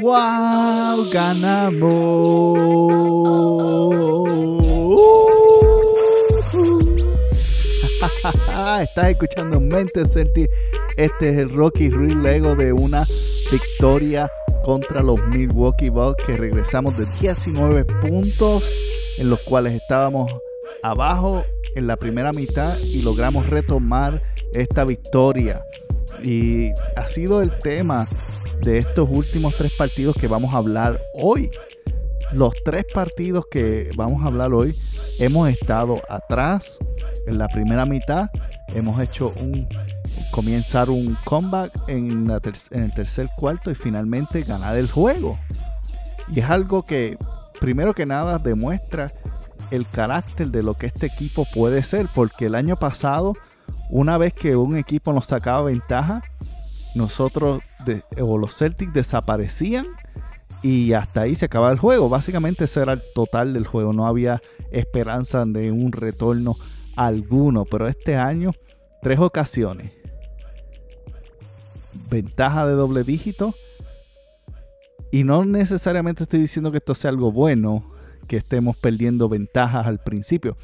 ¡Wow! ¡Ganamos! Estás escuchando Mente Celtic. Este es el Rocky Ruiz Lego de una victoria contra los Milwaukee Bucks que regresamos de 19 puntos en los cuales estábamos abajo en la primera mitad y logramos retomar esta victoria. Y ha sido el tema de estos últimos tres partidos que vamos a hablar hoy. Los tres partidos que vamos a hablar hoy hemos estado atrás en la primera mitad. Hemos hecho un comenzar un comeback en, en el tercer cuarto y finalmente ganar el juego. Y es algo que primero que nada demuestra el carácter de lo que este equipo puede ser, porque el año pasado, una vez que un equipo nos sacaba ventaja, nosotros o los Celtics desaparecían y hasta ahí se acababa el juego. Básicamente ese era el total del juego, no había esperanza de un retorno alguno, pero este año tres ocasiones. Ventaja de doble dígito. Y no necesariamente estoy diciendo que esto sea algo bueno, que estemos perdiendo ventajas al principio.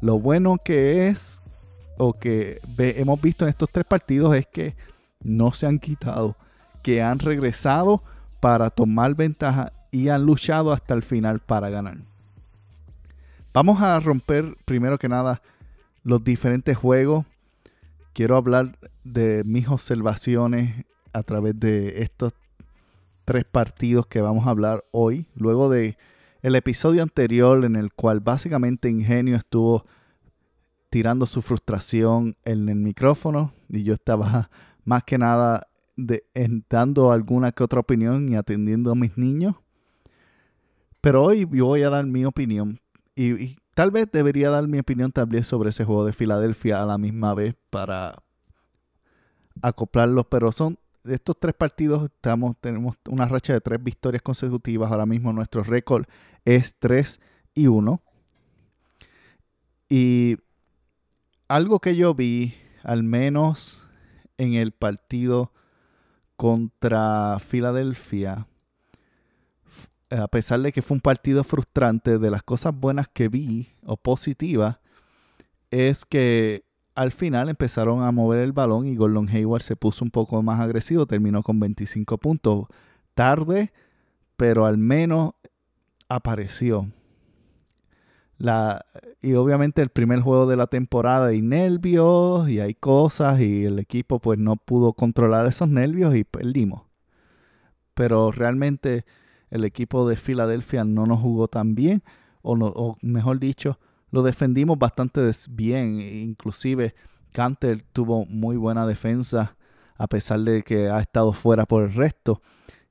Lo bueno que es, o que hemos visto en estos tres partidos, es que no se han quitado, que han regresado para tomar ventaja y han luchado hasta el final para ganar. Vamos a romper primero que nada los diferentes juegos. Quiero hablar de mis observaciones a través de estos tres partidos que vamos a hablar hoy. Luego de el episodio anterior en el cual básicamente Ingenio estuvo tirando su frustración en el micrófono y yo estaba más que nada de, dando alguna que otra opinión y atendiendo a mis niños. Pero hoy yo voy a dar mi opinión y, tal vez debería dar mi opinión también sobre ese juego de Filadelfia a la misma vez para acoplarlos, pero son estos tres partidos estamos, tenemos una racha de tres victorias consecutivas. Ahora mismo nuestro récord es 3 y 1. Y algo que yo vi, al menos en el partido contra Filadelfia, a pesar de que fue un partido frustrante, de las cosas buenas que vi o positivas, es que al final empezaron a mover el balón y Gordon Hayward se puso un poco más agresivo, terminó con 25 puntos. Tarde, pero al menos apareció. La, y obviamente el primer juego de la temporada hay nervios y hay cosas y el equipo pues no pudo controlar esos nervios y perdimos. Pero realmente el equipo de Filadelfia no nos jugó tan bien o, o mejor dicho, lo defendimos bastante bien. Inclusive Canter tuvo muy buena defensa a pesar de que ha estado fuera por el resto.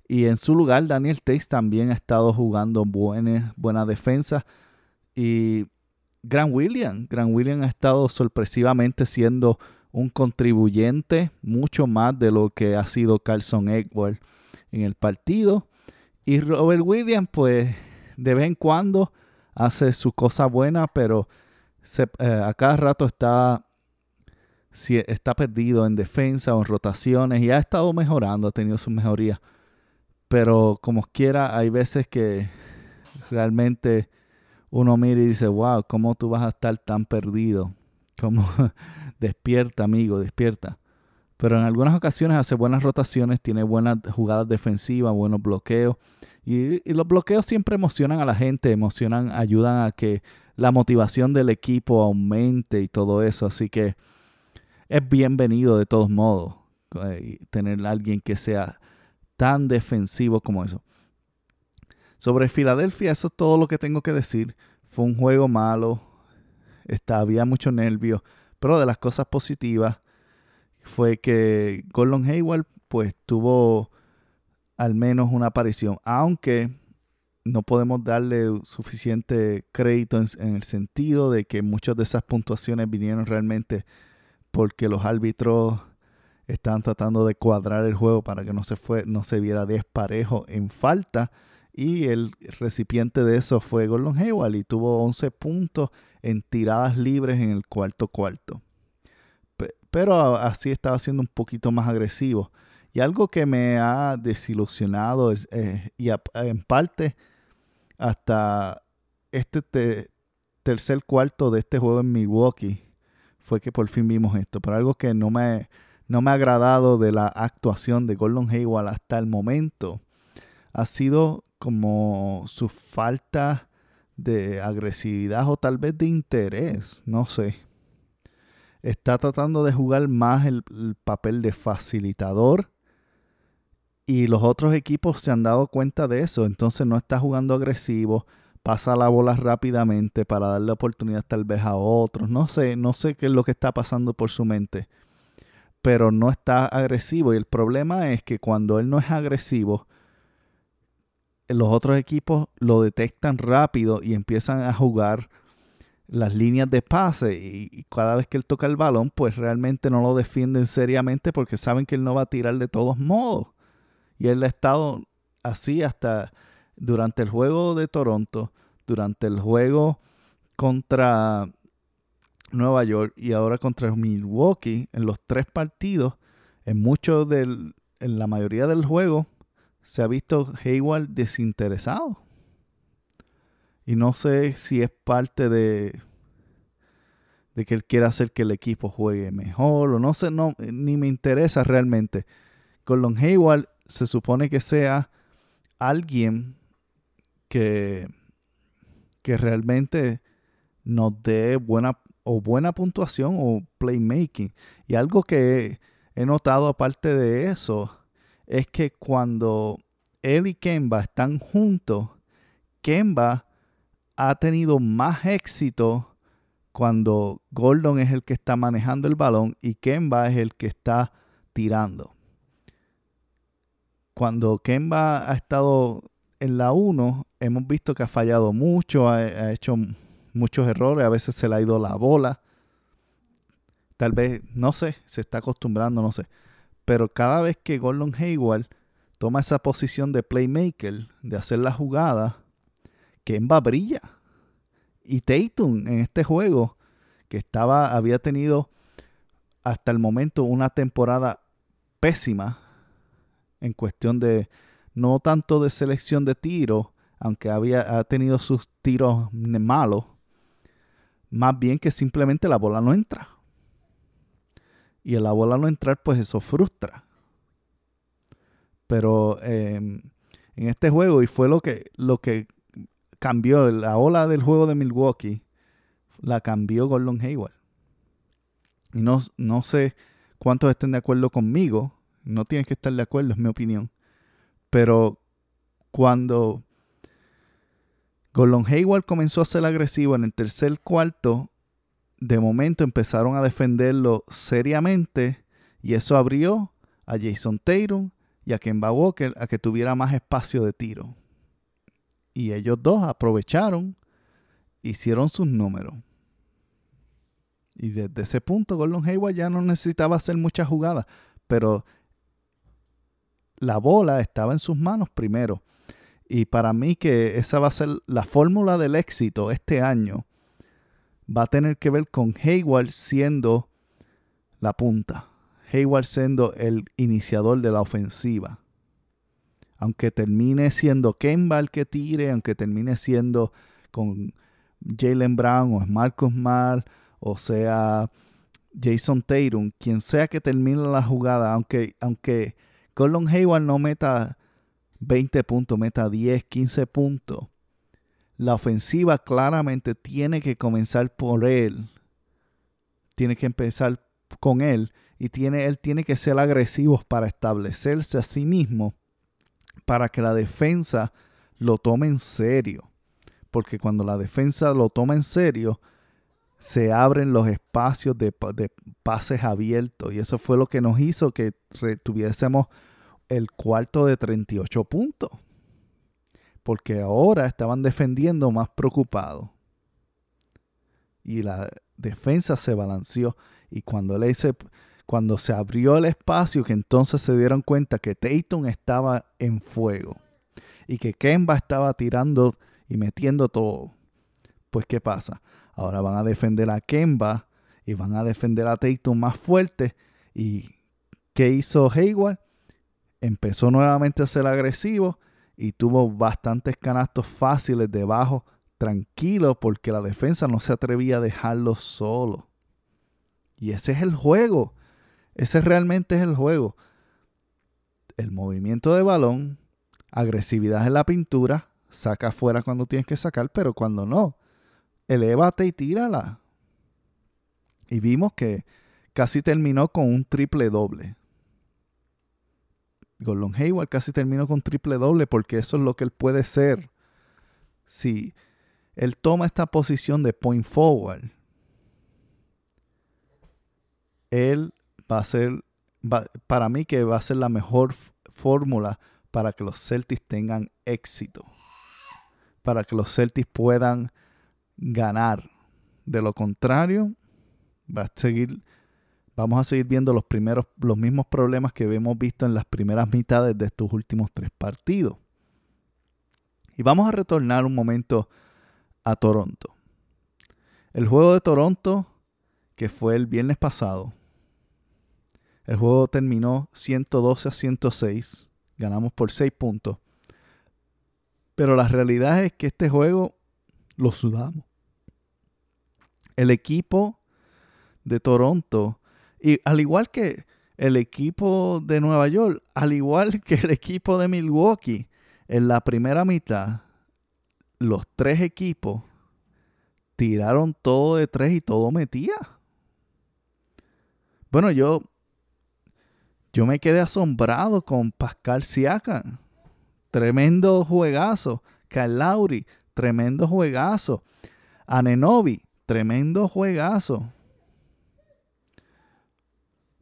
Y en su lugar, Daniel Tace también ha estado jugando buena, buena defensa. Y Grant William, Grant William ha estado sorpresivamente siendo un contribuyente mucho más de lo que ha sido Carlson Edward en el partido. Y Robert Williams, pues de vez en cuando hace su cosa buena, pero eh, a cada rato está, está perdido en defensa o en rotaciones y ha estado mejorando, ha tenido su mejoría. Pero como quiera, hay veces que realmente uno mira y dice, wow, ¿cómo tú vas a estar tan perdido? Como despierta, amigo, despierta. Pero en algunas ocasiones hace buenas rotaciones, tiene buenas jugadas defensivas, buenos bloqueos. Y, los bloqueos siempre emocionan a la gente, emocionan, ayudan a que la motivación del equipo aumente y todo eso. Así que es bienvenido de todos modos eh, tener a alguien que sea tan defensivo como eso. Sobre Filadelfia, eso es todo lo que tengo que decir. Fue un juego malo, está, había mucho nervio, pero de las cosas positivas fue que Gordon Hayward pues tuvo al menos una aparición, aunque no podemos darle suficiente crédito en, el sentido de que muchas de esas puntuaciones vinieron realmente porque los árbitros estaban tratando de cuadrar el juego para que no se, fue, no se viera desparejo en falta. Y el recipiente de eso fue Gordon Hayward y tuvo 11 puntos en tiradas libres en el cuarto cuarto. Pero así estaba siendo un poquito más agresivo. Y algo que me ha desilusionado eh, y en parte hasta este tercer cuarto de este juego en Milwaukee fue que por fin vimos esto. Pero algo que no me, no me ha agradado de la actuación de Gordon Hayward hasta el momento ha sido como su falta de agresividad o tal vez de interés, no sé. Está tratando de jugar más el, papel de facilitador y los otros equipos se han dado cuenta de eso, entonces no está jugando agresivo, pasa la bola rápidamente para darle oportunidad tal vez a otros, no sé, no sé qué es lo que está pasando por su mente, pero no está agresivo. Y el problema es que cuando él no es agresivo, los otros equipos lo detectan rápido y empiezan a jugar las líneas de pase y, cada vez que él toca el balón, pues realmente no lo defienden seriamente porque saben que él no va a tirar de todos modos. Y él ha estado así hasta durante el juego de Toronto, durante el juego contra Nueva York y ahora contra Milwaukee, en los tres partidos, en mucho del, en la mayoría del juego, se ha visto Hayward desinteresado. Y no sé si es parte de, de que él quiere hacer que el equipo juegue mejor o no sé, no, ni me interesa realmente. Gordon Hayward se supone que sea alguien que, que realmente nos dé buena o buena puntuación o playmaking. Y algo que he notado aparte de eso es que cuando él y Kemba están juntos, Kemba ha tenido más éxito cuando Gordon es el que está manejando el balón y Kemba es el que está tirando. Cuando Kemba ha estado en la 1, hemos visto que ha fallado mucho, ha, ha, hecho muchos errores, a veces se le ha ido la bola. Tal vez, no sé, se está acostumbrando, no sé. Pero cada vez que Gordon Hayward toma esa posición de playmaker, de hacer la jugada, Kemba brilla. Y Tatum en este juego, que estaba, había tenido hasta el momento una temporada pésima en cuestión de no tanto de selección de tiro, aunque había ha tenido sus tiros malos, más bien que simplemente la bola no entra y el la bola no entrar, pues eso frustra. Pero em, en este juego, y fue lo que, lo que cambió, la ola del juego de Milwaukee, la cambió Gordon Hayward. Y no, no sé cuántos estén de acuerdo conmigo, no tienes que estar de acuerdo, es mi opinión. Pero cuando Gordon Hayward comenzó a ser agresivo en el tercer cuarto, de momento empezaron a defenderlo seriamente y eso abrió a Jason Tatum y a Kemba Walker a que tuviera más espacio de tiro. Y ellos dos aprovecharon, hicieron sus números. Y desde ese punto Gordon Hayward ya no necesitaba hacer muchas jugadas, pero la bola estaba en sus manos primero. Y para mí que esa va a ser la fórmula del éxito este año va a tener que ver con Hayward siendo la punta. Hayward siendo el iniciador de la ofensiva. Aunque termine siendo Kemba el que tire, aunque termine siendo con Jalen Brown o Marcus Mal o sea Jason Tatum, quien sea que termine la jugada, aunque, aunque Gordon Hayward no meta 20 puntos, meta 10, 15 puntos, la ofensiva claramente tiene que comenzar por él. Tiene que empezar con él. Y tiene, él tiene que ser agresivo para establecerse a sí mismo. Para que la defensa lo tome en serio. Porque cuando la defensa lo toma en serio, se abren los espacios de, de pases abiertos. Y eso fue lo que nos hizo que tuviésemos el cuarto de 38 puntos porque ahora estaban defendiendo más preocupados. Y la defensa se balanceó. Y cuando, le cuando se abrió el espacio, que entonces se dieron cuenta que Tatum estaba en fuego. Y que Kemba estaba tirando y metiendo todo. Pues ¿qué pasa? Ahora van a defender a Kemba y van a defender a Tatum más fuerte. ¿Y qué hizo Hayward? empezó nuevamente a ser agresivo y tuvo bastantes canastos fáciles debajo, tranquilo, porque la defensa no se atrevía a dejarlo solo. Y ese es el juego. Ese realmente es el juego. El movimiento de balón, agresividad en la pintura, saca afuera cuando tienes que sacar, pero cuando no, elévate y tírala. Y vimos que casi terminó con un triple doble. Gordon Hayward casi terminó con triple doble porque eso es lo que él puede ser. Si él toma esta posición de point forward, él va a ser, para mí que va a ser la mejor fórmula para que los Celtics tengan éxito. Para que los Celtics puedan ganar. De lo contrario, va a seguir vamos a seguir viendo los primeros, los mismos problemas que hemos visto en las primeras mitades de estos últimos tres partidos. Y vamos a retornar un momento a Toronto. El juego de Toronto, que fue el viernes pasado, el juego terminó 112 a 106, ganamos por 6 puntos. Pero la realidad es que este juego lo sudamos. El equipo de Toronto y al igual que el equipo de Nueva York, al igual que el equipo de Milwaukee, en la primera mitad, los tres equipos tiraron todo de tres y todo metía. Bueno, yo, yo me quedé asombrado con Pascal Siakam. Tremendo juegazo. Kyle tremendo juegazo. Anenobi, tremendo juegazo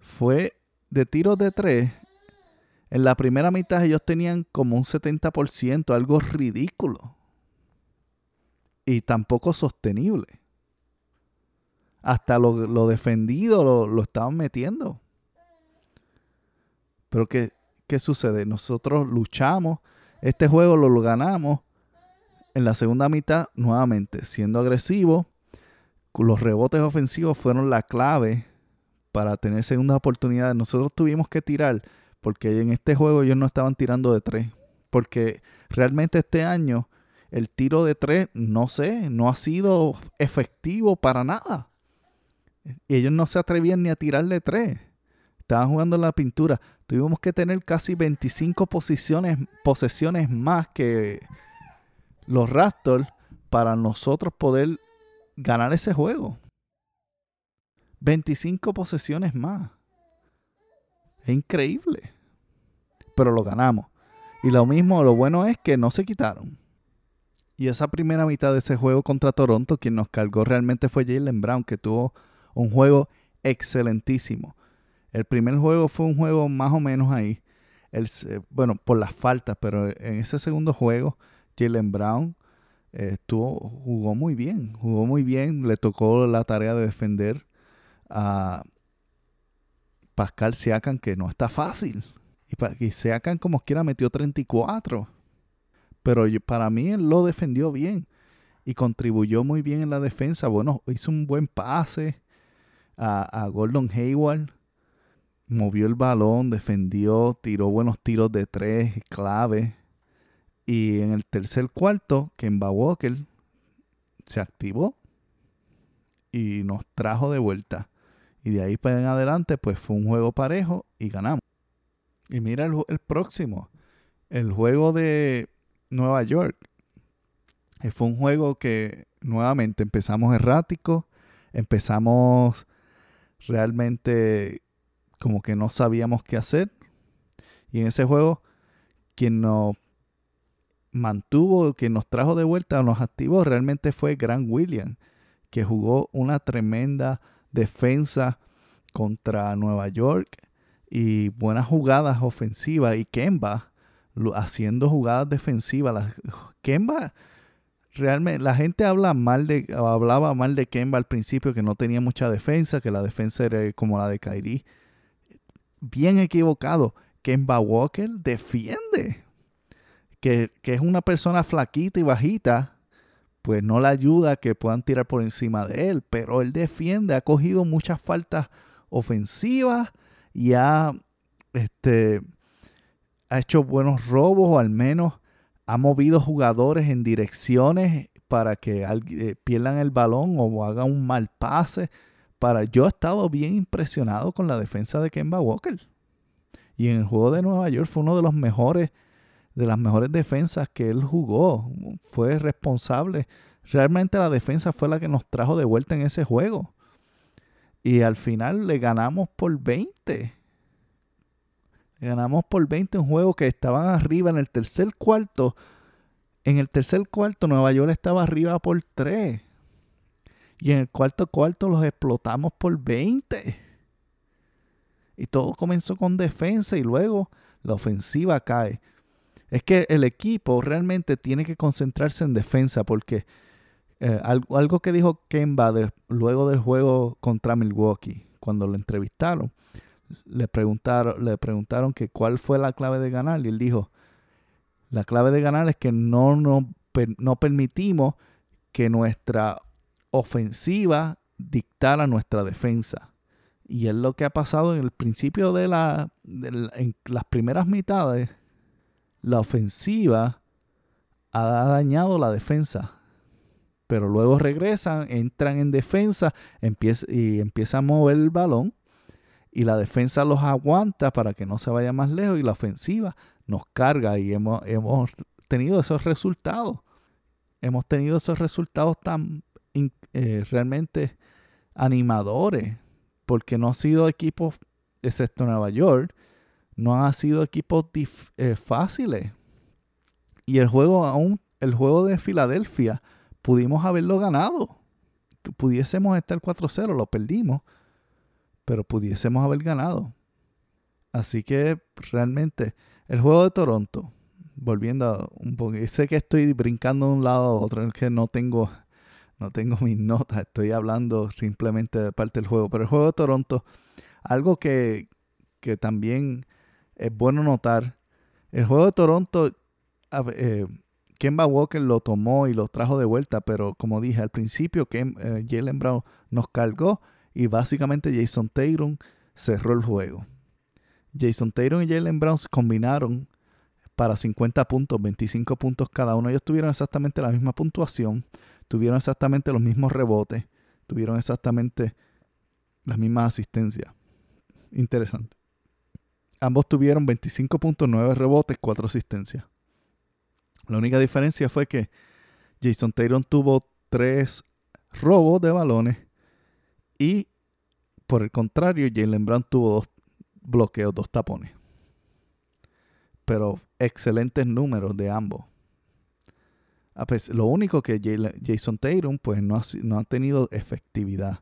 fue de tiros de tres. En la primera mitad ellos tenían como un 70%, algo ridículo. Y tampoco sostenible. Hasta lo, defendido lo, estaban metiendo. Pero ¿qué, ¿qué sucede? Nosotros luchamos, este juego lo, lo ganamos. En la segunda mitad, nuevamente, siendo agresivo, los rebotes ofensivos fueron la clave para tener segunda oportunidad. Nosotros tuvimos que tirar porque en este juego ellos no estaban tirando de tres. Porque realmente este año el tiro de tres, no sé, no ha sido efectivo para nada. Y ellos no se atrevían ni a tirar de tres. Estaban jugando en la pintura. Tuvimos que tener casi 25 posiciones, posesiones más que los Raptors para nosotros poder ganar ese juego. 25 posesiones más. Es increíble. Pero lo ganamos. Y lo mismo, lo bueno es que no se quitaron. Y esa primera mitad de ese juego contra Toronto, quien nos cargó realmente fue Jalen Brown, que tuvo un juego excelentísimo. El primer juego fue un juego más o menos ahí. Bueno, por las faltas, pero en ese segundo juego, Jalen Brown eh, estuvo, jugó muy bien. Jugó muy bien. Le tocó la tarea de defender a Pascal Siakam, que no está fácil. Y, Siakam como quiera metió 34. Pero para mí él lo defendió bien. Y contribuyó muy bien en la defensa. Bueno, hizo un buen pase a, a Gordon Hayward. Movió el balón, defendió, tiró buenos tiros de tres, clave. Y en el tercer cuarto, Kemba Walker se activó y nos trajo de vuelta. Y de ahí para en adelante, pues fue un juego parejo y ganamos. Y mira el, próximo, el juego de Nueva York. Eh, fue un juego que nuevamente empezamos errático, empezamos realmente como que no sabíamos qué hacer. Y en ese juego, quien nos mantuvo, quien nos trajo de vuelta, nos activó, realmente fue Grant Williams, que jugó una tremenda defensa contra Nueva York y buenas jugadas ofensivas y Kemba haciendo jugadas defensivas. Kemba realmente la gente habla mal de hablaba mal de Kemba al principio que no tenía mucha defensa, que la defensa era como la de Kyrie. Bien equivocado. Kemba Walker defiende. Que, que es una persona flaquita y bajita, pues no le ayuda que puedan tirar por encima de él, pero él defiende, ha cogido muchas faltas ofensivas y ha este, ha hecho buenos robos o al menos ha movido jugadores en direcciones para que eh, pierdan el balón o hagan un mal pase. Para, yo he estado bien impresionado con la defensa de Kemba Walker. Y en el juego de Nueva York fue uno de los mejores, de las mejores defensas que él jugó. Fue responsable. Realmente la defensa fue la que nos trajo de vuelta en ese juego. Y al final le ganamos por 20. Le ganamos por 20 un juego que estaban arriba en el tercer cuarto. En el tercer cuarto Nueva York estaba arriba por 3. Y en el cuarto cuarto los explotamos por 20. Y todo comenzó con defensa y luego la ofensiva cae. Es que el equipo realmente tiene que concentrarse en defensa porque eh, algo, que dijo Kemba luego del juego contra Milwaukee, cuando lo entrevistaron, le preguntaron, le preguntaron que cuál fue la clave de ganar y él dijo, la clave de ganar es que no, no, no permitimos que nuestra ofensiva dictara nuestra defensa. Y es lo que ha pasado en el principio de la, en las primeras mitades. La ofensiva ha dañado la defensa. Pero luego regresan, entran en defensa y empiezan a mover el balón. Y la defensa los aguanta para que no se vaya más lejos. Y la ofensiva nos carga. Y hemos, hemos tenido esos resultados. Hemos tenido esos resultados tan eh, realmente animadores porque no ha sido equipos, excepto Nueva York, no han sido equipos eh, fáciles. Y el juego, aún el juego de Filadelfia, pudimos haberlo ganado. Pudiésemos estar 4-0, lo perdimos, pero pudiésemos haber ganado. Así que realmente, el juego de Toronto, volviendo un poco, sé que estoy brincando de un lado a otro, es que no tengo no tengo mis notas, estoy hablando simplemente de parte del juego. Pero el juego de Toronto, algo que, también es bueno notar, el juego de Toronto, eh, Kemba Walker lo tomó y lo trajo de vuelta, pero como dije al principio, Ken, eh, Jalen Brown nos cargó y básicamente Jason Tatum cerró el juego. Jason Tatum y Jalen Brown se combinaron para 50 puntos, 25 puntos cada uno. Ellos tuvieron exactamente la misma puntuación tuvieron exactamente los mismos rebotes, tuvieron exactamente las mismas asistencias. Interesante. Ambos tuvieron 25.9 rebotes, 4 asistencias. La única diferencia fue que Jason Taylor tuvo 3 robos de balones y por el contrario Jalen Brown tuvo 2 bloqueos, 2 tapones. Pero excelentes números de ambos. Lo único que Jason Tatum pues no ha, no ha tenido efectividad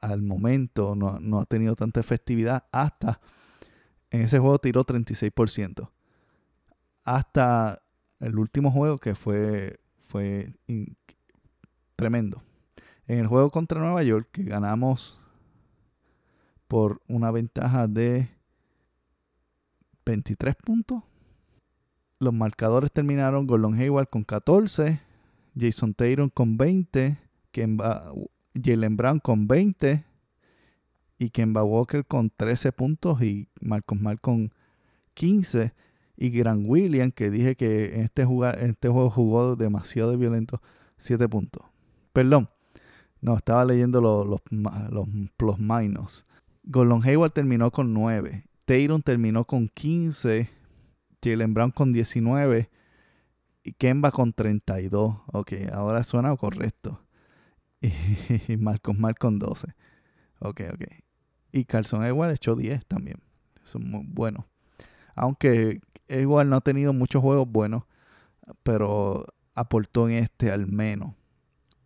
al momento, no, ha tenido tanta efectividad hasta en ese juego tiró 36%. Hasta el último juego que fue, fue tremendo. En el juego contra Nueva York que ganamos por una ventaja de 23 puntos los marcadores terminaron Gordon Hayward con 14, Jason Taylor con 20, Kemba, Jalen Brown con 20 y Kemba Walker con 13 puntos y Marcos Mal con 15 y Grant William que dije que en este, este juego jugó demasiado violento 7 puntos. Perdón, no, estaba leyendo los, los, los plus minus. Gordon Hayward terminó con 9. Taylor terminó con 15 Jalen Brown con 19 y Kemba con 32. Ok, ahora suena correcto. Y Marcos Mal con 12. Ok, ok. Y Carlson Edwards echó 10 también. Es muy bueno. Aunque igual no ha tenido muchos juegos buenos, pero aportó en este al menos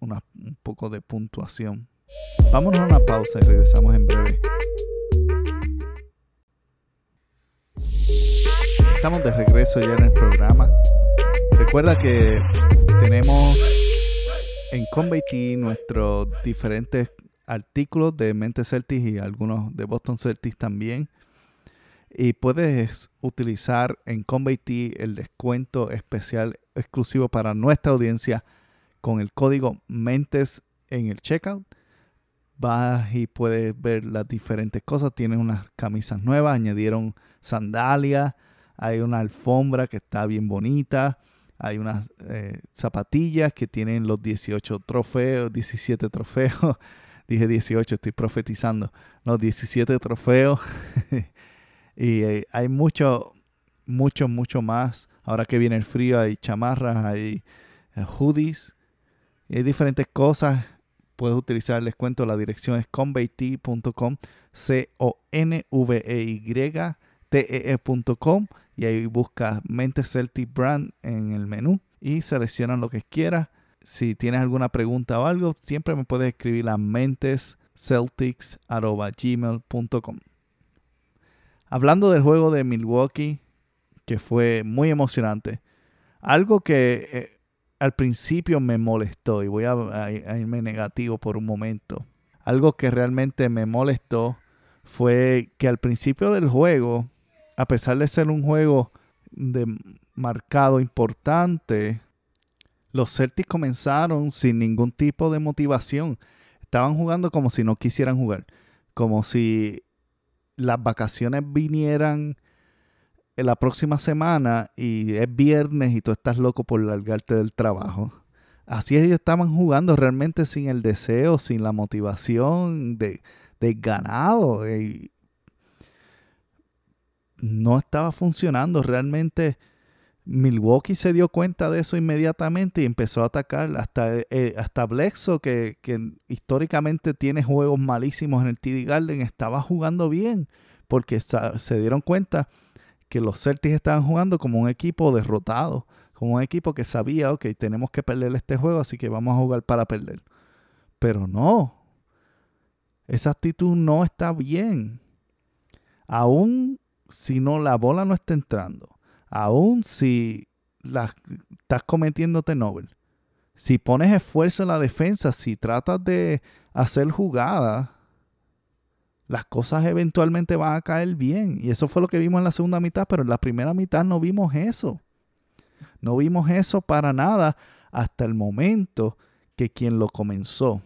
un poco de puntuación. Vámonos a una pausa y regresamos en breve. estamos de regreso ya en el programa. Recuerda que tenemos en Convey nuestros diferentes artículos de Mente Celtics y algunos de Boston Celtics también. Y puedes utilizar en Convey el descuento especial exclusivo para nuestra audiencia con el código Mentes en el checkout. Vas y puedes ver las diferentes cosas. Tienen unas camisas nuevas, añadieron sandalias, Hay una alfombra que está bien bonita. Hay unas eh, zapatillas que tienen los 18 trofeos, 17 trofeos. Dije 18, estoy profetizando. Los 17 trofeos. y eh, hay mucho, mucho, mucho más. Ahora que viene el frío, hay chamarras, hay eh, hoodies. Y hay diferentes cosas. Puedes utilizar el descuento. La dirección es conveyt.com. C-O-N-V-E-Y-T-E-E.com. Y ahí buscas Mente Celtic Brand en el menú. Y seleccionan lo que quieras. Si tienes alguna pregunta o algo, siempre me puedes escribir a mentesceltics.gmail.com. Hablando del juego de Milwaukee, que fue muy emocionante. Algo que eh, al principio me molestó, y voy a, irme negativo por un momento. Algo que realmente me molestó fue que al principio del juego, a pesar de ser un juego de marcado importante, los Celtics comenzaron sin ningún tipo de motivación. Estaban jugando como si no quisieran jugar. Como si las vacaciones vinieran la próxima semana y es viernes y tú estás loco por largarte del trabajo. Así ellos estaban jugando realmente sin el deseo, sin la motivación de, de ganado. no estaba funcionando. Realmente Milwaukee se dio cuenta de eso inmediatamente y empezó a atacar hasta, eh, hasta Blexo, que, que, históricamente tiene juegos malísimos en el TD Garden, estaba jugando bien porque se dieron cuenta que los Celtics estaban jugando como un equipo derrotado, como un equipo que sabía, ok, tenemos que perder este juego, así que vamos a jugar para perder. Pero no, esa actitud no está bien. Aún si no la bola no está entrando, aún si la, estás cometiéndote Nobel, si pones esfuerzo en la defensa, si tratas de hacer jugadas, las cosas eventualmente van a caer bien. Y eso fue lo que vimos en la segunda mitad, pero en la primera mitad no vimos eso. No vimos eso para nada hasta el momento que quien lo comenzó,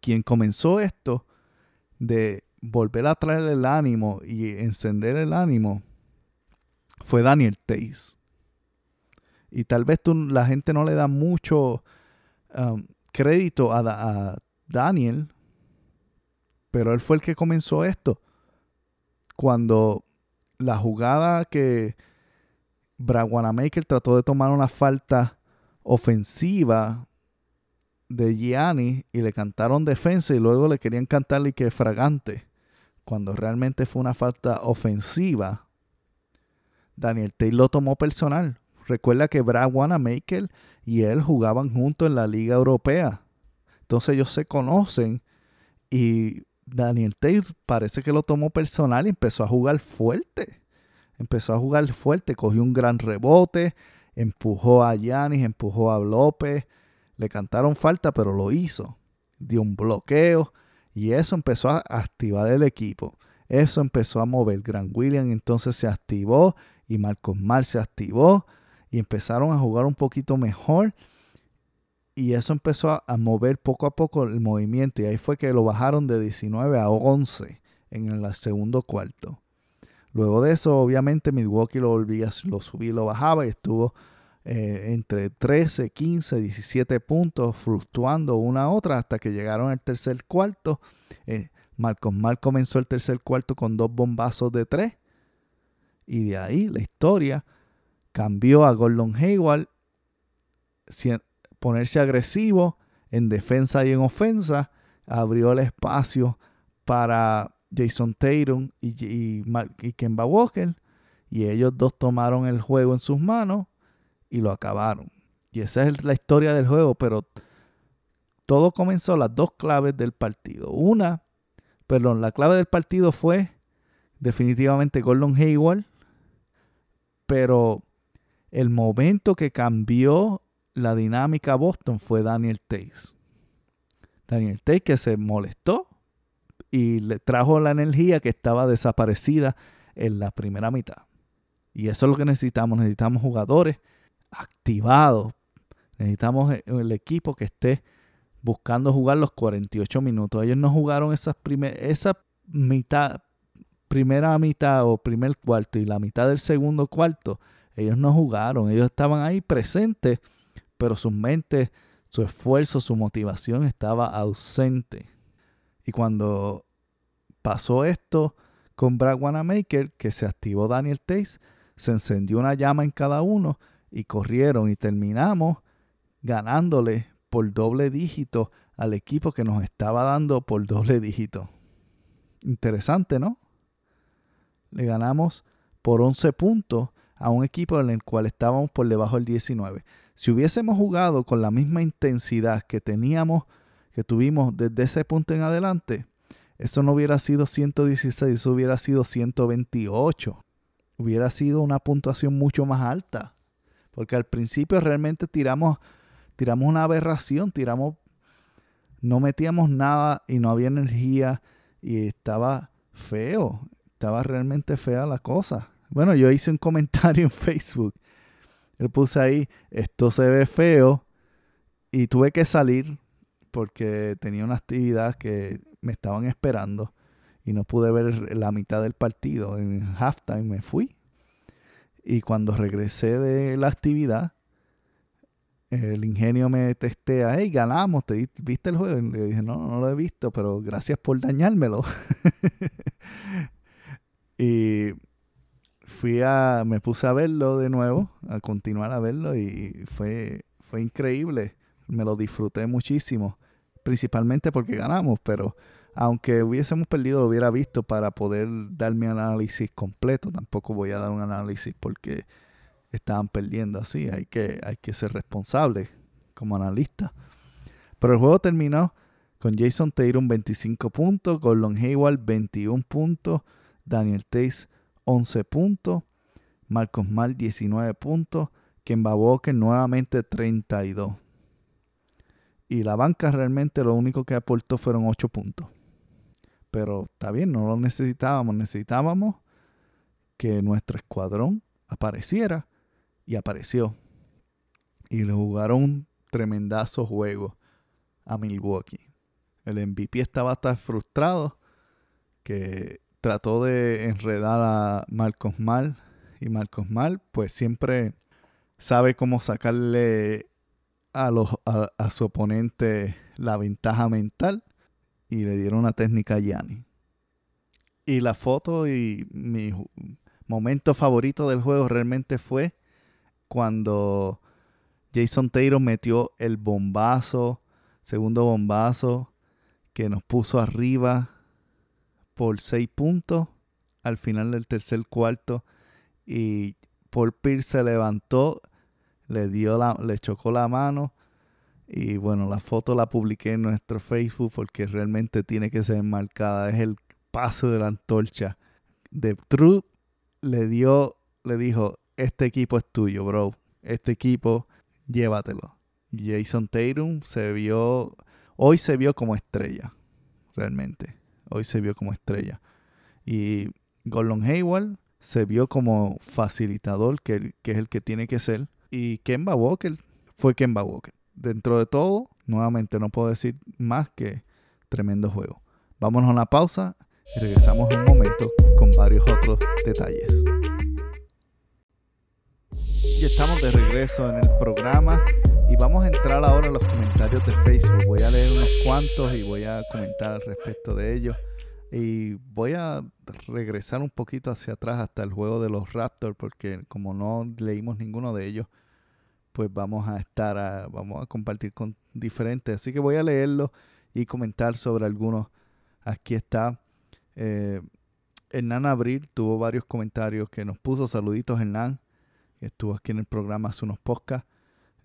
quien comenzó esto de volver a traer el ánimo y encender el ánimo, fue Daniel Tays. Y tal vez tú, la gente no le da mucho um, crédito a, Daniel pero él fue el que comenzó esto. Cuando la jugada que Brad Wanamaker trató de tomar una falta ofensiva de Gianni y le cantaron defensa y luego le querían cantarle que fragante. Cuando realmente fue una falta ofensiva, Daniel Taylor lo tomó personal. Recuerda que Brad Wanamaker y él jugaban juntos en la Liga Europea. Entonces ellos se conocen y Daniel Tate parece que lo tomó personal y empezó a jugar fuerte. Empezó a jugar fuerte, cogió un gran rebote, empujó a Yanis, empujó a López. Le cantaron falta, pero lo hizo. Dio un bloqueo y eso empezó a activar el equipo. Eso empezó a mover. Grant William entonces se activó y Marcos Mar se activó y empezaron a jugar un poquito mejor y eso empezó a, mover poco a poco el movimiento y ahí fue que lo bajaron de 19 a 11 en el segundo cuarto. Luego de eso, obviamente, Milwaukee lo volvía, lo subía y lo bajaba y estuvo eh, entre 13, 15, 17 puntos, fluctuando una a otra hasta que llegaron al tercer cuarto. Eh, Marcos Mal comenzó el tercer cuarto con dos bombazos de tres. Y de ahí la historia cambió a Gordon Hayward ponerse agresivo en defensa y en ofensa, abrió el espacio para Jason Tatum y, y, y Kemba Walker. Y ellos dos tomaron el juego en sus manos y lo acabaron. Y esa es la historia del juego, pero todo comenzó las dos claves del partido. Una, perdón, la clave del partido fue definitivamente Gordon Hayward, pero el momento que cambió la dinámica Boston fue Daniel Tays. Daniel Tays que se molestó y le trajo la energía que estaba desaparecida en la primera mitad. Y eso es lo que necesitamos. Necesitamos jugadores activados. Necesitamos el equipo que esté buscando jugar los 48 minutos. Ellos no jugaron esas esa mitad primera mitad o primer cuarto y la mitad del segundo cuarto, ellos no jugaron, ellos estaban ahí presentes, pero sus mentes, su esfuerzo, su motivación estaba ausente. Y cuando pasó esto con Brad Wanamaker, que se activó Daniel Tace, se encendió una llama en cada uno y corrieron y terminamos ganándole por doble dígito al equipo que nos estaba dando por doble dígito. Interesante, ¿no? Le ganamos por 11 puntos a un equipo en el cual estábamos por debajo del 19. Si hubiésemos jugado con la misma intensidad que teníamos, que tuvimos desde ese punto en adelante, eso no hubiera sido 116, eso hubiera sido 128. Hubiera sido una puntuación mucho más alta. Porque al principio realmente tiramos, tiramos una aberración, tiramos, no metíamos nada y no había energía y estaba feo, estaba realmente fea la cosa. Bueno, yo hice un comentario en Facebook. Le puse ahí, esto se ve feo y tuve que salir porque tenía una actividad que me estaban esperando y no pude ver la mitad del partido. En halftime me fui y cuando regresé de la actividad, el ingenio me testea, hey, ganamos, ¿te viste el juego? Y le dije, no, no lo he visto, pero gracias por dañármelo. y fui a, me puse a verlo de nuevo, a continuar a verlo y fue, fue increíble. Me lo disfruté muchísimo, principalmente porque ganamos, pero aunque hubiésemos perdido, lo hubiera visto para poder dar mi análisis completo. Tampoco voy a dar un análisis porque estaban perdiendo así. Hay que, hay que ser responsable como analista. Pero el juego terminó con Jason Tatum 25 puntos, Gordon Hayward 21 puntos, Daniel Tace 11 puntos, Marcos Mal 19 puntos, Kemba Walker nuevamente 32. Y la banca realmente lo único que aportó fueron 8 puntos. Pero está bien, no lo necesitábamos. Necesitábamos que nuestro escuadrón apareciera y apareció. Y le jugaron un tremendazo juego a Milwaukee. El MVP estaba tan frustrado que trató de enredar a Marcos Mal. Y Marcos Mal, pues siempre sabe cómo sacarle a, los, a su oponente la ventaja mental y le dieron una técnica a Yanni. Y la foto y mi momento favorito del juego realmente fue cuando Jason Taylor metió el bombazo, segundo bombazo, que nos puso arriba por seis puntos al final del tercer cuarto. Y Paul Pierce se levantó, le dio le chocó la mano y bueno, la foto la publiqué en nuestro Facebook porque realmente tiene que ser marcada. Es el paso de la antorcha. De Truth le dio, le dijo, este equipo es tuyo, bro. Este equipo, llévatelo. Jason Tatum se vio, hoy se vio como estrella, realmente. Hoy se vio como estrella. Y Gordon Hayward se vio como facilitador, que, es el que tiene que ser. Y Kemba Walker fue Kemba Walker dentro de todo, nuevamente no puedo decir más que tremendo juego. Vámonos a una pausa y regresamos en un momento con varios otros detalles. Y estamos de regreso en el programa y vamos a entrar ahora en los comentarios de Facebook. Voy a leer unos cuantos y voy a comentar al respecto de ellos. Y voy a regresar un poquito hacia atrás hasta el juego de los Raptors porque como no leímos ninguno de ellos, pues vamos a estar, vamos a compartir con diferentes. Así que voy a leerlo y comentar sobre algunos. Aquí está. Eh, Hernán Abril tuvo varios comentarios que nos puso. Saluditos, Hernán. Estuvo aquí en el programa hace unos podcasts.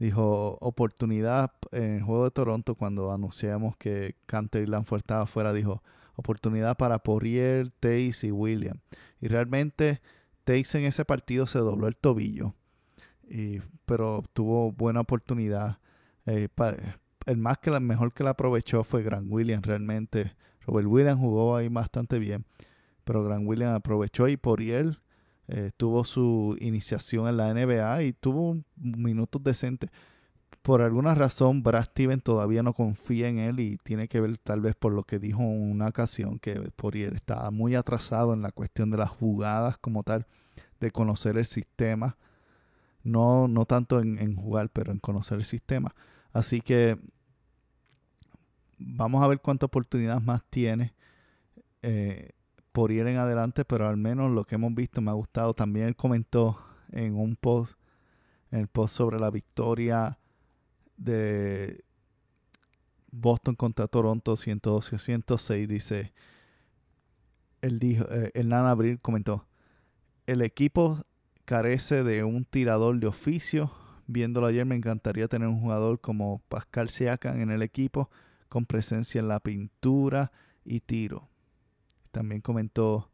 Dijo oportunidad en el juego de Toronto cuando anunciamos que Canter y Lanford estaba afuera. Dijo oportunidad para Porrier, Tace y William. Y realmente Tace en ese partido se dobló el tobillo pero tuvo buena oportunidad. Eh, el más que la mejor que la aprovechó fue Grant Williams realmente. Robert Williams jugó ahí bastante bien, pero Grant Williams aprovechó y por él eh, tuvo su iniciación en la NBA y tuvo minutos decentes. por alguna razón Brad Steven todavía no confía en él y tiene que ver tal vez por lo que dijo en una ocasión que por él estaba muy atrasado en la cuestión de las jugadas como tal, de conocer el sistema, no, no tanto en, jugar, pero en conocer el sistema. Así que vamos a ver cuántas oportunidades más tiene eh, por ir en adelante, pero al menos lo que hemos visto me ha gustado. También comentó en un post, en el post sobre la victoria de Boston contra Toronto 112-106 dice, él dijo, eh, Nana Abril comentó, el equipo carece de un tirador de oficio. Viéndolo ayer me encantaría tener un jugador como Pascal Siakam en el equipo con presencia en la pintura y tiro. También comentó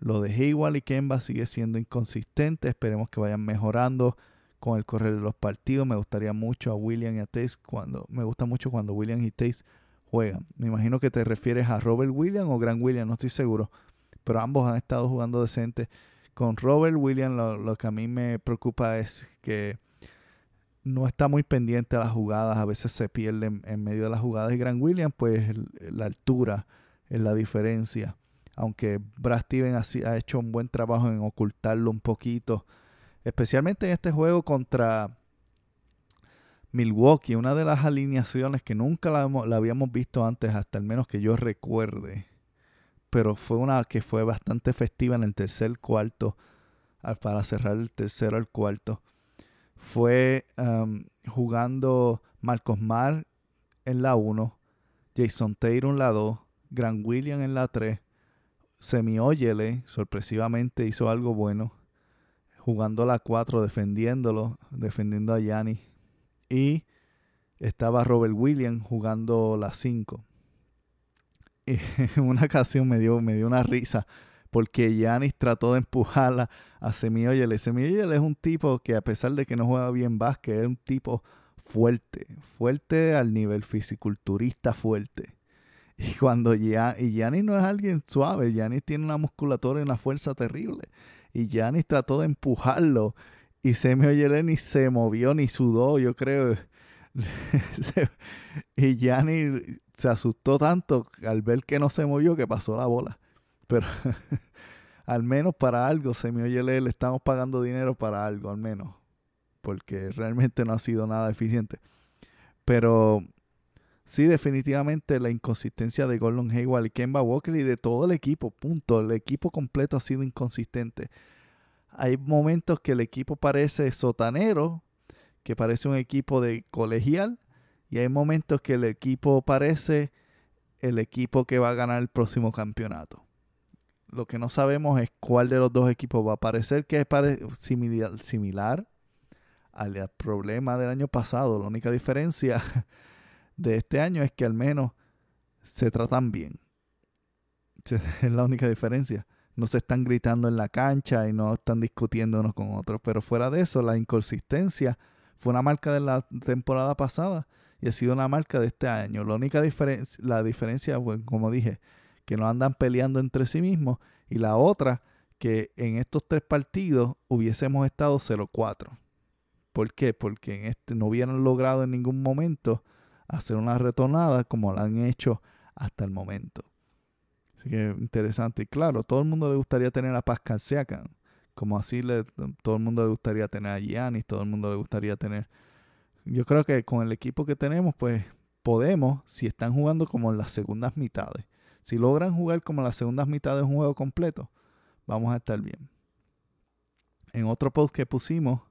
lo de Hayward y Kemba sigue siendo inconsistente. Esperemos que vayan mejorando con el correr de los partidos. Me gustaría mucho a William y a Tace cuando me gusta mucho cuando William y Tace juegan. Me imagino que te refieres a Robert Williams o Grant Williams, no estoy seguro, pero ambos han estado jugando decente. Con Robert Williams lo, que a mí me preocupa es que no está muy pendiente a las jugadas, a veces se pierde en, medio de las jugadas y Grant Williams pues la altura es la diferencia. Aunque Brad Stevens ha hecho un buen trabajo en ocultarlo un poquito especialmente en este juego contra Milwaukee, una de las alineaciones que nunca la, habíamos visto antes, hasta el menos que yo recuerde, pero fue una que fue bastante festiva en el tercer cuarto, para cerrar el tercero al cuarto. Fue um, jugando Marcos Mar en la 1, Jason Taylor en la 2, Grant William en la 3, Semi Oyele sorpresivamente hizo algo bueno jugando la 4, defendiéndolo, defendiendo a Yanni. Y estaba Robert Williams jugando la 5. Y en una ocasión me dio, me dio una risa porque Yanis trató de empujarla a Semioyele. Semioyele es un tipo que a pesar de que no juega bien básquet, es un tipo fuerte, fuerte al nivel fisiculturista fuerte. Y cuando ya, y no es alguien suave, Yanis tiene una musculatura y una fuerza terrible y Yanis trató de empujarlo y se me oye ni se movió ni sudó, yo creo. y Yanis se asustó tanto al ver que no se movió que pasó la bola. Pero al menos para algo, se me oye le estamos pagando dinero para algo, al menos. Porque realmente no ha sido nada eficiente. Pero sí, definitivamente la inconsistencia de Gordon Hayward y Kemba Walker y de todo el equipo, punto. El equipo completo ha sido inconsistente. Hay momentos que el equipo parece sotanero, que parece un equipo de colegial, y hay momentos que el equipo parece el equipo que va a ganar el próximo campeonato. Lo que no sabemos es cuál de los dos equipos va a parecer que es similar, similar al problema del año pasado. La única diferencia de este año es que al menos se tratan bien. Es la única diferencia. No se están gritando en la cancha y no están discutiendo unos con otros. Pero fuera de eso, la inconsistencia fue una marca de la temporada pasada y ha sido una marca de este año. La única diferencia, la diferencia, como dije, que no andan peleando entre sí mismos. Y la otra, que en estos tres partidos hubiésemos estado 0-4. ¿Por qué? Porque en este no hubieran logrado en ningún momento hacer una retornada como la han hecho hasta el momento. Así que interesante. Y claro, todo el mundo le gustaría tener a Pascal Siakam. Como así le, todo el mundo le gustaría tener a Giannis, todo el mundo le gustaría tener... Yo creo que con el equipo que tenemos, pues podemos, si están jugando como en las segundas mitades, si logran jugar como en las segundas mitades de un juego completo, vamos a estar bien. En otro post que pusimos,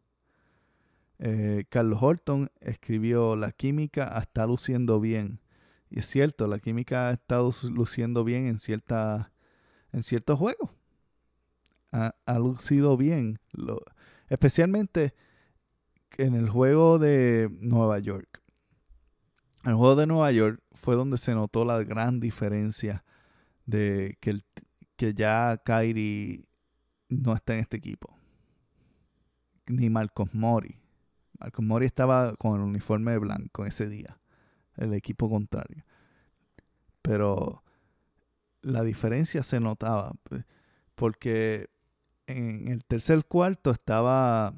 eh, Carlos Horton escribió, la química está luciendo bien. Y es cierto, la química ha estado luciendo bien en, cierta, en ciertos juegos. Ha, lucido bien. especialmente en el juego de Nueva York. El juego de Nueva York fue donde se notó la gran diferencia de que, que ya Kyrie no está en este equipo. Ni Marcos Mori. Marcos Mori estaba con el uniforme blanco ese día, el equipo contrario. Pero la diferencia se notaba, porque en el tercer cuarto estaba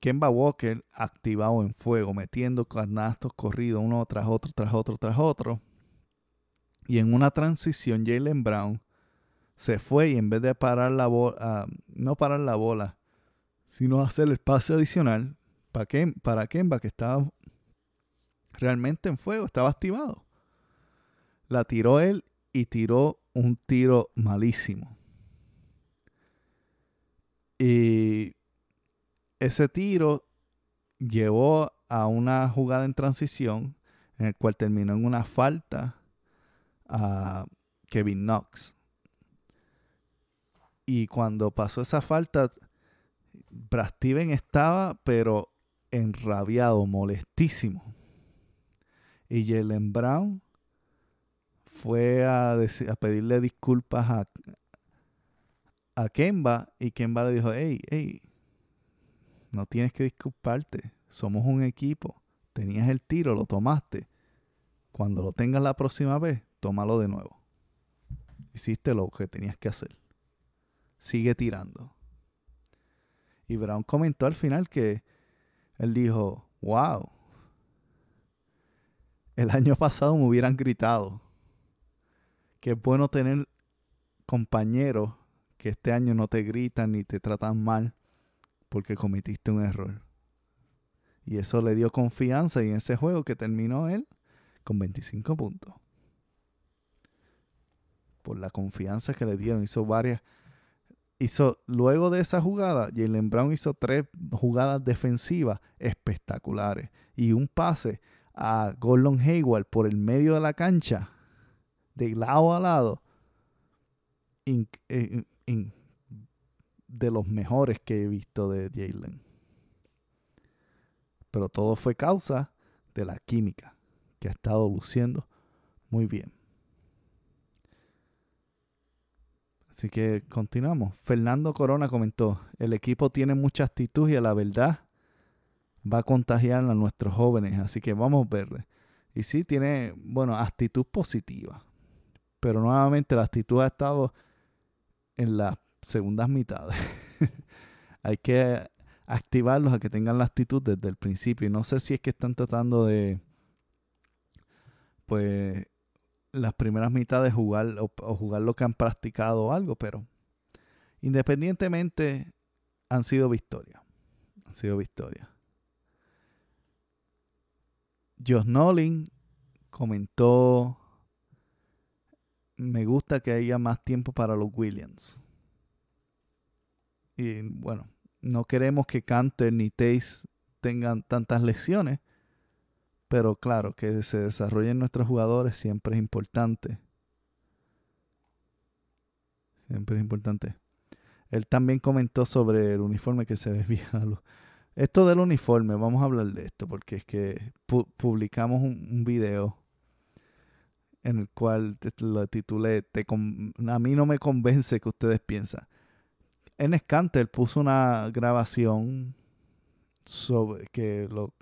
Kemba Walker activado en fuego, metiendo canastos corridos uno tras otro, tras otro, tras otro. Y en una transición, Jalen Brown se fue y en vez de parar la bola, ah, no parar la bola, sino hacer el pase adicional para, para Kemba, que estaba realmente en fuego, estaba activado. La tiró él y tiró un tiro malísimo. Y ese tiro llevó a una jugada en transición en el cual terminó en una falta a Kevin Knox. Y cuando pasó esa falta, Brad Steven estaba, pero enrabiado, molestísimo. Y Jalen Brown fue a, a pedirle disculpas a, a Kemba y Kemba le dijo, hey, hey, no tienes que disculparte, somos un equipo, tenías el tiro, lo tomaste, cuando lo tengas la próxima vez, tómalo de nuevo. Hiciste lo que tenías que hacer. Sigue tirando. Y Brown comentó al final que él dijo, wow, el año pasado me hubieran gritado. Que bueno tener compañeros que este año no te gritan ni te tratan mal porque cometiste un error. Y eso le dio confianza y en ese juego que terminó él con 25 puntos. Por la confianza que le dieron, hizo varias. Hizo, luego de esa jugada, Jalen Brown hizo tres jugadas defensivas espectaculares y un pase a Gordon Hayward por el medio de la cancha, de lado a lado, eh, de los mejores que he visto de Jalen. Pero todo fue causa de la química que ha estado luciendo muy bien. Así que continuamos. Fernando Corona comentó, el equipo tiene mucha actitud y a la verdad va a contagiar a nuestros jóvenes. Así que vamos a verle. Y sí, tiene, bueno, actitud positiva. Pero nuevamente la actitud ha estado en las segundas mitades. Hay que activarlos a que tengan la actitud desde el principio. Y no sé si es que están tratando de, pues, las primeras mitades jugar o, jugar lo que han practicado o algo, pero independientemente han sido victorias. Han sido victorias. Josh Nolin comentó, me gusta que haya más tiempo para los Williams. Y bueno, no queremos que Canter ni Taze tengan tantas lesiones, pero claro, que se desarrollen nuestros jugadores siempre es importante. Siempre es importante. Él también comentó sobre el uniforme que se desvía esto del uniforme, vamos a hablar de esto, porque es que publicamos un, video en el cual lo titulé A mí no me convence que ustedes piensan. En Scanter puso una grabación sobre que lo,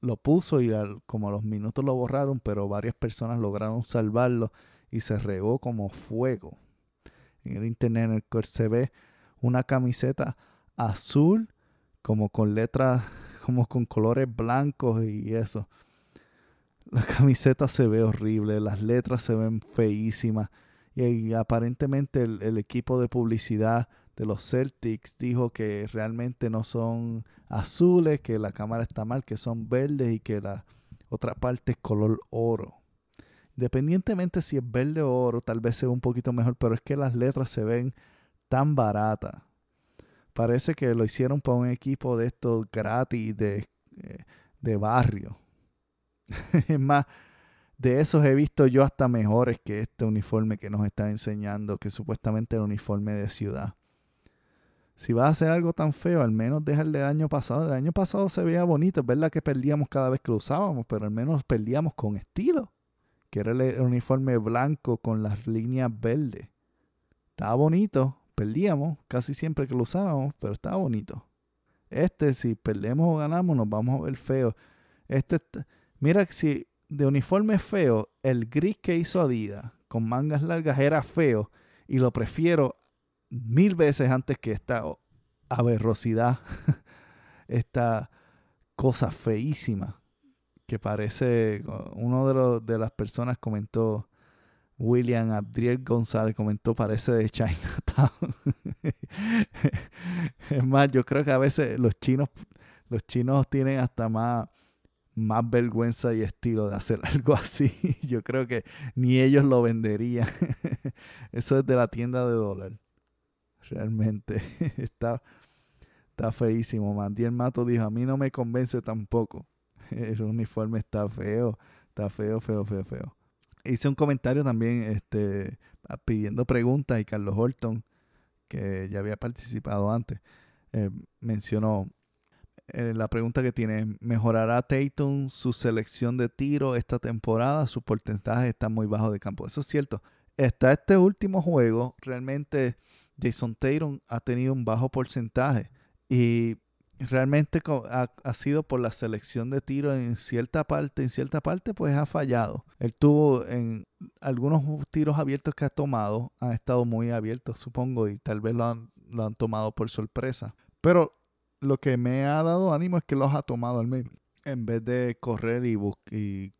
lo puso y como a los minutos lo borraron, pero varias personas lograron salvarlo y se regó como fuego. En el internet el se ve una camiseta azul como con letras, como con colores blancos y eso. La camiseta se ve horrible, las letras se ven feísimas. Y, aparentemente el, equipo de publicidad de los Celtics dijo que realmente no son azules, que la cámara está mal, que son verdes y que la otra parte es color oro. Independientemente si es verde o oro, tal vez sea un poquito mejor, pero es que las letras se ven tan baratas parece que lo hicieron para un equipo de estos gratis de, eh, de barrio. es más, de esos he visto yo hasta mejores que este uniforme que nos está enseñando, que supuestamente el uniforme de ciudad. Si vas a hacer algo tan feo, al menos dejarle el año pasado. El año pasado se veía bonito, es verdad que perdíamos cada vez que lo usábamos, pero al menos perdíamos con estilo. Que era el uniforme blanco con las líneas verdes. Estaba bonito, perdíamos casi siempre que lo usábamos, pero estaba bonito. Este, si perdemos o ganamos, nos vamos a ver feo. Este, mira, si de uniforme feo, el gris que hizo Adidas con mangas largas era feo y lo prefiero mil veces antes que esta aberrosidad. esta cosa feísima que parece, uno de, los, de las personas comentó, William Abdiel González comentó, parece de Chinatown. es más, yo creo que a veces los chinos, los chinos tienen hasta más, más vergüenza y estilo de hacer algo así. Yo creo que ni ellos lo venderían. Eso es de la tienda de dólar. Realmente está, está feísimo. Mandiel Mato dijo, a mí no me convence tampoco. Ese uniforme está feo. Está feo, feo, feo, feo. Hice un comentario también este, pidiendo preguntas y Carlos Horton, que ya había participado antes, eh, mencionó eh, la pregunta que tiene, ¿mejorará Tatum su selección de tiro esta temporada? Su porcentaje está muy bajo de campo. Eso es cierto. Hasta este último juego, realmente Jason Tatum ha tenido un bajo porcentaje y realmente ha, sido por la selección de tiro en cierta parte, en cierta parte pues ha fallado. Él tuvo en algunos tiros abiertos que ha tomado, han estado muy abiertos supongo y tal vez lo han, tomado por sorpresa. Pero lo que me ha dado ánimo es que los ha tomado al menos. En vez de correr y, y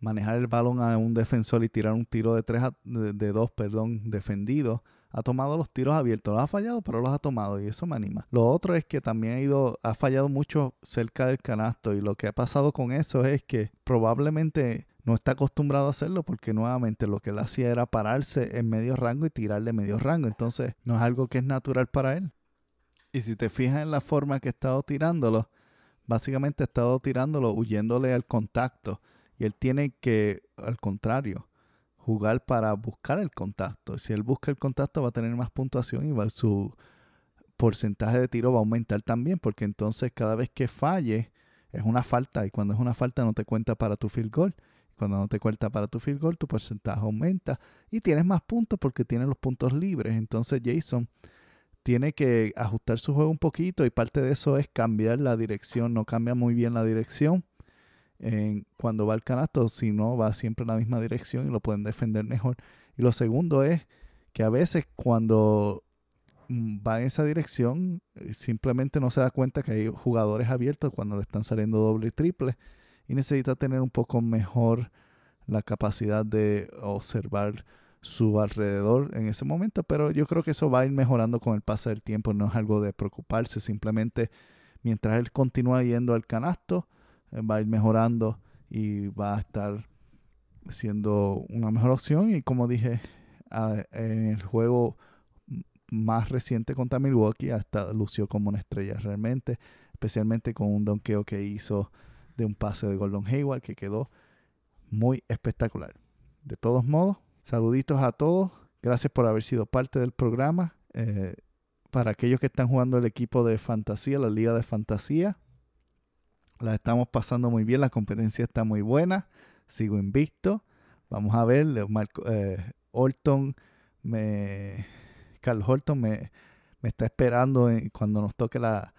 manejar el balón a un defensor y tirar un tiro de tres de, dos, perdón, defendido, ha tomado los tiros abiertos. Los ha fallado, pero los ha tomado y eso me anima. Lo otro es que también ha ido, ha fallado mucho cerca del canasto y lo que ha pasado con eso es que probablemente no está acostumbrado a hacerlo porque nuevamente lo que él hacía era pararse en medio rango y tirarle medio rango. Entonces no es algo que es natural para él. Y si te fijas en la forma que he estado tirándolo, básicamente he estado tirándolo huyéndole al contacto. Y él tiene que, al contrario, jugar para buscar el contacto. Si él busca el contacto va a tener más puntuación y va, su porcentaje de tiro va a aumentar también, porque entonces cada vez que falle es una falta y cuando es una falta no te cuenta para tu field goal. Cuando no te cuenta para tu field goal, tu porcentaje aumenta y tienes más puntos porque tienes los puntos libres. Entonces Jason tiene que ajustar su juego un poquito y parte de eso es cambiar la dirección. No cambia muy bien la dirección en, cuando va al canasto, si no va siempre en la misma dirección y lo pueden defender mejor. Y lo segundo es que a veces cuando mm, va en esa dirección eh, simplemente no se da cuenta que hay jugadores abiertos cuando le están saliendo doble y triple y necesita tener un poco mejor la capacidad de observar su alrededor en ese momento, pero yo creo que eso va a ir mejorando con el paso del tiempo, no es algo de preocuparse, simplemente mientras él continúa yendo al canasto, va a ir mejorando y va a estar siendo una mejor opción y como dije en el juego más reciente contra Milwaukee hasta lució como una estrella realmente, especialmente con un donqueo que hizo de un pase de Gordon Hayward que quedó muy espectacular. De todos modos, Saluditos a todos. Gracias por haber sido parte del programa. Eh, para aquellos que están jugando el equipo de fantasía, la liga de fantasía, la estamos pasando muy bien. La competencia está muy buena. Sigo invicto. Vamos a ver. Marco, eh, Orton, me, Horton me, me está esperando cuando nos toque la,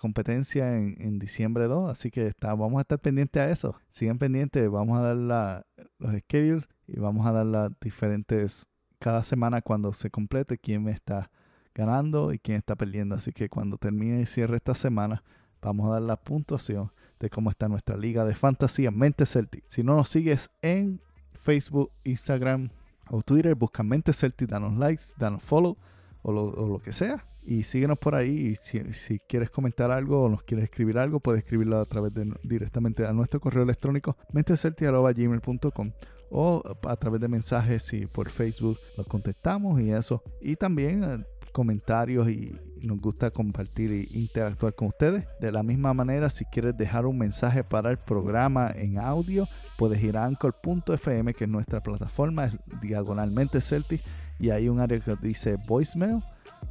competencia en, diciembre 2. Así que está, vamos a estar pendientes a eso. Sigan pendientes. Vamos a dar la, los schedules y vamos a dar las diferentes cada semana cuando se complete quién me está ganando y quién está perdiendo. Así que cuando termine y cierre esta semana, vamos a dar la puntuación de cómo está nuestra liga de fantasía Mente Celtic. Si no nos sigues en Facebook, Instagram o Twitter, busca Mente Celtic, danos likes, danos follow o lo, que sea. Y síguenos por ahí. Y si, quieres comentar algo o nos quieres escribir algo, puedes escribirlo a través de directamente a nuestro correo electrónico menteceltic.gmail.com o a través de mensajes y por Facebook los contestamos y eso. Y también eh, comentarios y nos gusta compartir e interactuar con ustedes. De la misma manera, si quieres dejar un mensaje para el programa en audio, puedes ir a anchor.fm, que es nuestra plataforma, es diagonalmente Celtic, y hay un área que dice voicemail.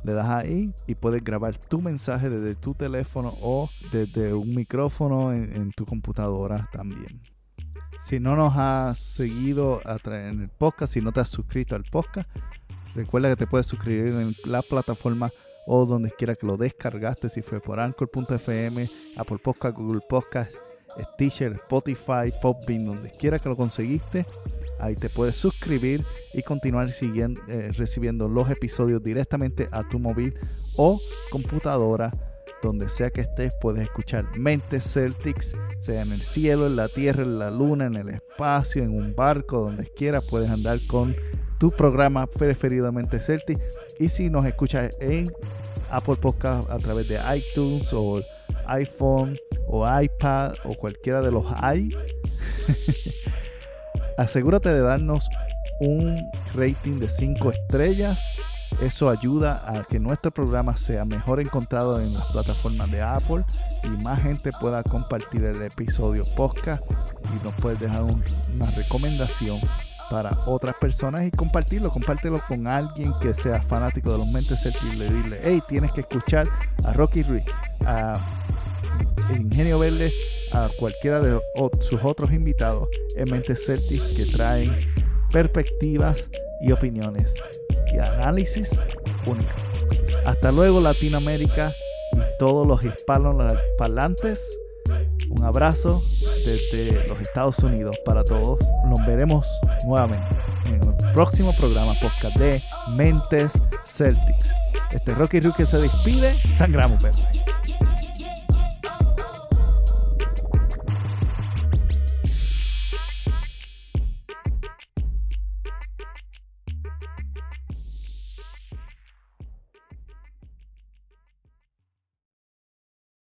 Le das ahí y puedes grabar tu mensaje desde tu teléfono o desde un micrófono en tu computadora también. Si no nos has seguido en el podcast, si no te has suscrito al podcast, recuerda que te puedes suscribir en la plataforma o donde quiera que lo descargaste, si fue por Anchor.fm, Apple Podcast, Google Podcast, Stitcher, Spotify, Popbean, donde quiera que lo conseguiste. Ahí te puedes suscribir y continuar siguiendo, eh, recibiendo los episodios directamente a tu móvil o computadora donde sea que estés, puedes escuchar Mentes Celtics, sea en el cielo, en la tierra, en la luna, en el espacio, en un barco, donde quieras, puedes andar con tu programa preferidamente Celtic. Y si nos escuchas en Apple Podcast a través de iTunes o iPhone o iPad o cualquiera de los i, asegúrate de darnos un rating de 5 estrellas. Eso ayuda a que nuestro programa sea mejor encontrado en las plataformas de Apple y más gente pueda compartir el episodio podcast y nos puedes dejar una recomendación para otras personas y compartirlo, compártelo con alguien que sea fanático de los mentes y le dile, hey, tienes que escuchar a Rocky Ruiz, a Ingenio Verde, a cualquiera de sus otros invitados en Mentes Celtic que traen perspectivas y opiniones y análisis únicos. Hasta luego Latinoamérica y todos los hispanos parlantes. Un abrazo desde los Estados Unidos para todos. Nos veremos nuevamente en el próximo programa podcast de Mentes Celtics. Este Rocky Roo que se despide. Sangramos, Pedro.